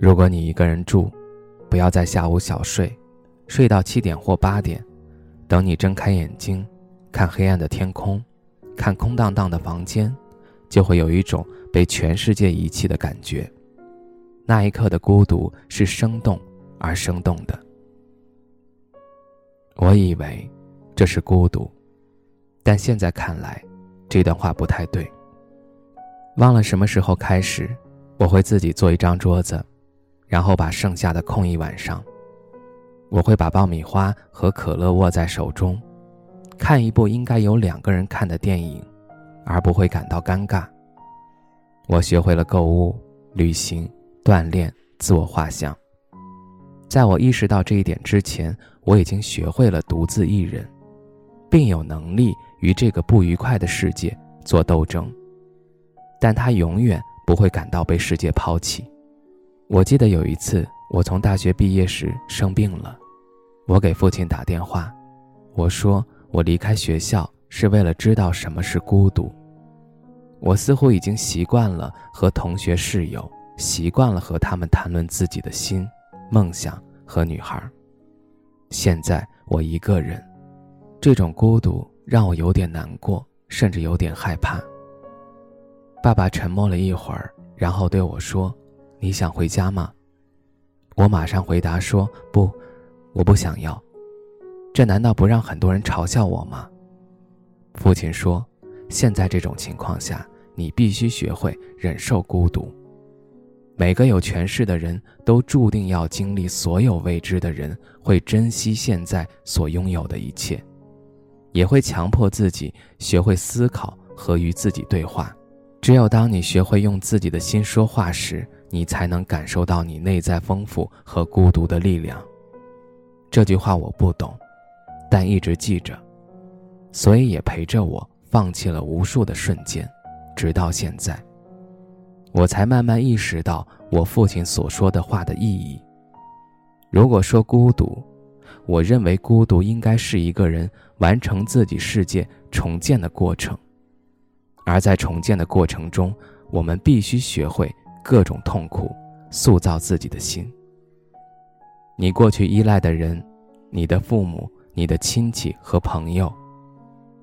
如果你一个人住，不要在下午小睡，睡到七点或八点，等你睁开眼睛，看黑暗的天空，看空荡荡的房间，就会有一种被全世界遗弃的感觉。那一刻的孤独是生动而生动的。我以为这是孤独，但现在看来，这段话不太对。忘了什么时候开始，我会自己做一张桌子。然后把剩下的空一晚上，我会把爆米花和可乐握在手中，看一部应该有两个人看的电影，而不会感到尴尬。我学会了购物、旅行、锻炼、自我画像。在我意识到这一点之前，我已经学会了独自一人，并有能力与这个不愉快的世界做斗争。但他永远不会感到被世界抛弃。我记得有一次，我从大学毕业时生病了，我给父亲打电话，我说我离开学校是为了知道什么是孤独。我似乎已经习惯了和同学室友，习惯了和他们谈论自己的心、梦想和女孩。现在我一个人，这种孤独让我有点难过，甚至有点害怕。爸爸沉默了一会儿，然后对我说。你想回家吗？我马上回答说：“不，我不想要。”这难道不让很多人嘲笑我吗？父亲说：“现在这种情况下，你必须学会忍受孤独。每个有权势的人都注定要经历所有未知的人，会珍惜现在所拥有的一切，也会强迫自己学会思考和与自己对话。只有当你学会用自己的心说话时，你才能感受到你内在丰富和孤独的力量。这句话我不懂，但一直记着，所以也陪着我放弃了无数的瞬间，直到现在，我才慢慢意识到我父亲所说的话的意义。如果说孤独，我认为孤独应该是一个人完成自己世界重建的过程，而在重建的过程中，我们必须学会。各种痛苦，塑造自己的心。你过去依赖的人，你的父母、你的亲戚和朋友，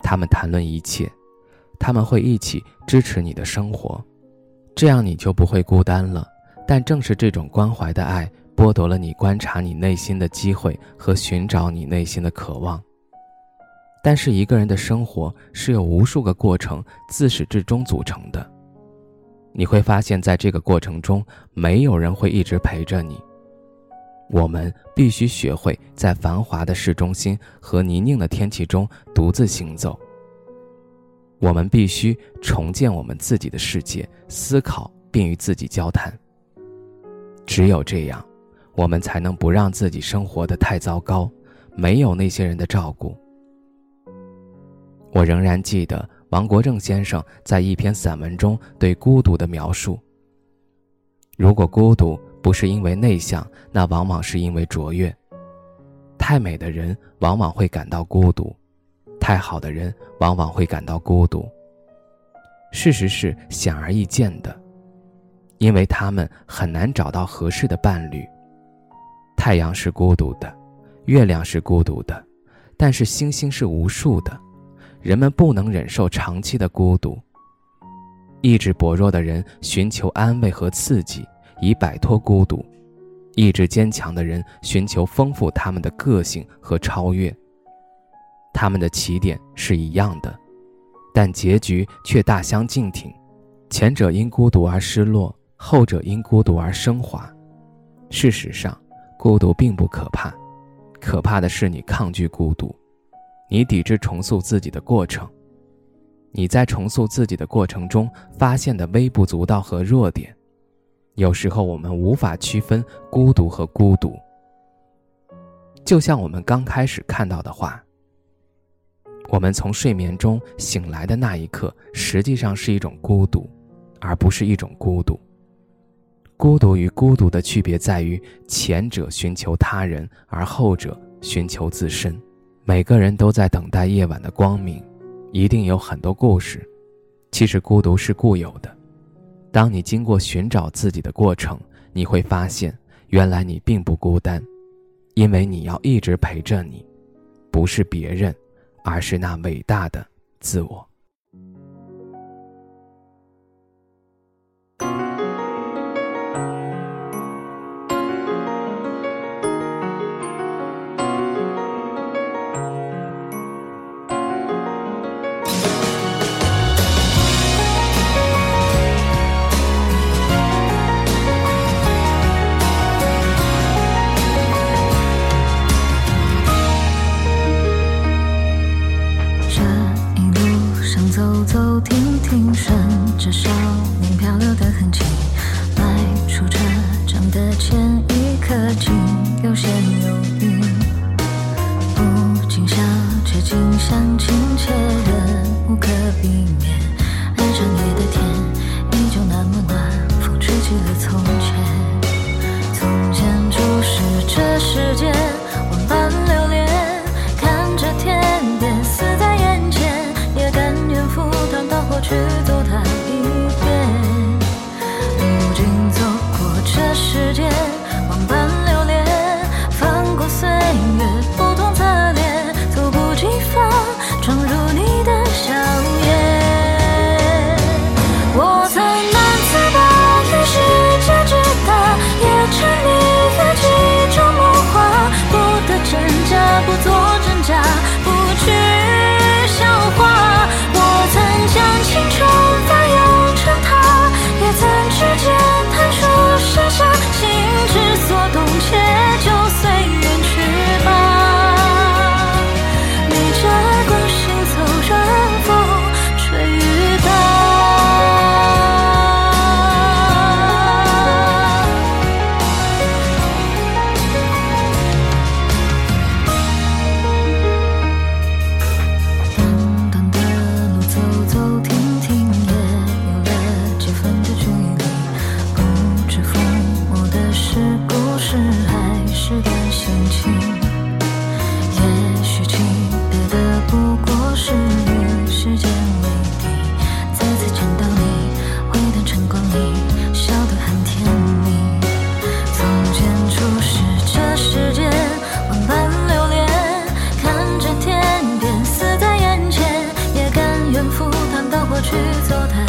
他们谈论一切，他们会一起支持你的生活，这样你就不会孤单了。但正是这种关怀的爱，剥夺了你观察你内心的机会和寻找你内心的渴望。但是一个人的生活是由无数个过程自始至终组成的。你会发现在这个过程中，没有人会一直陪着你。我们必须学会在繁华的市中心和泥泞的天气中独自行走。我们必须重建我们自己的世界，思考并与自己交谈。只有这样，我们才能不让自己生活的太糟糕，没有那些人的照顾。我仍然记得。王国正先生在一篇散文中对孤独的描述：如果孤独不是因为内向，那往往是因为卓越。太美的人往往会感到孤独，太好的人往往会感到孤独。事实是显而易见的，因为他们很难找到合适的伴侣。太阳是孤独的，月亮是孤独的，但是星星是无数的。人们不能忍受长期的孤独。意志薄弱的人寻求安慰和刺激，以摆脱孤独；意志坚强的人寻求丰富他们的个性和超越。他们的起点是一样的，但结局却大相径庭。前者因孤独而失落，后者因孤独而升华。事实上，孤独并不可怕，可怕的是你抗拒孤独。你抵制重塑自己的过程，你在重塑自己的过程中发现的微不足道和弱点，有时候我们无法区分孤独和孤独。就像我们刚开始看到的话，我们从睡眠中醒来的那一刻，实际上是一种孤独，而不是一种孤独。孤独与孤独的区别在于，前者寻求他人，而后者寻求自身。每个人都在等待夜晚的光明，一定有很多故事。其实孤独是固有的。当你经过寻找自己的过程，你会发现，原来你并不孤单，因为你要一直陪着你，不是别人，而是那伟大的自我。听顺着少年漂流的痕迹，迈出车站的前一刻竟有些犹豫，不禁笑，这景想亲切的无可避免。过去走它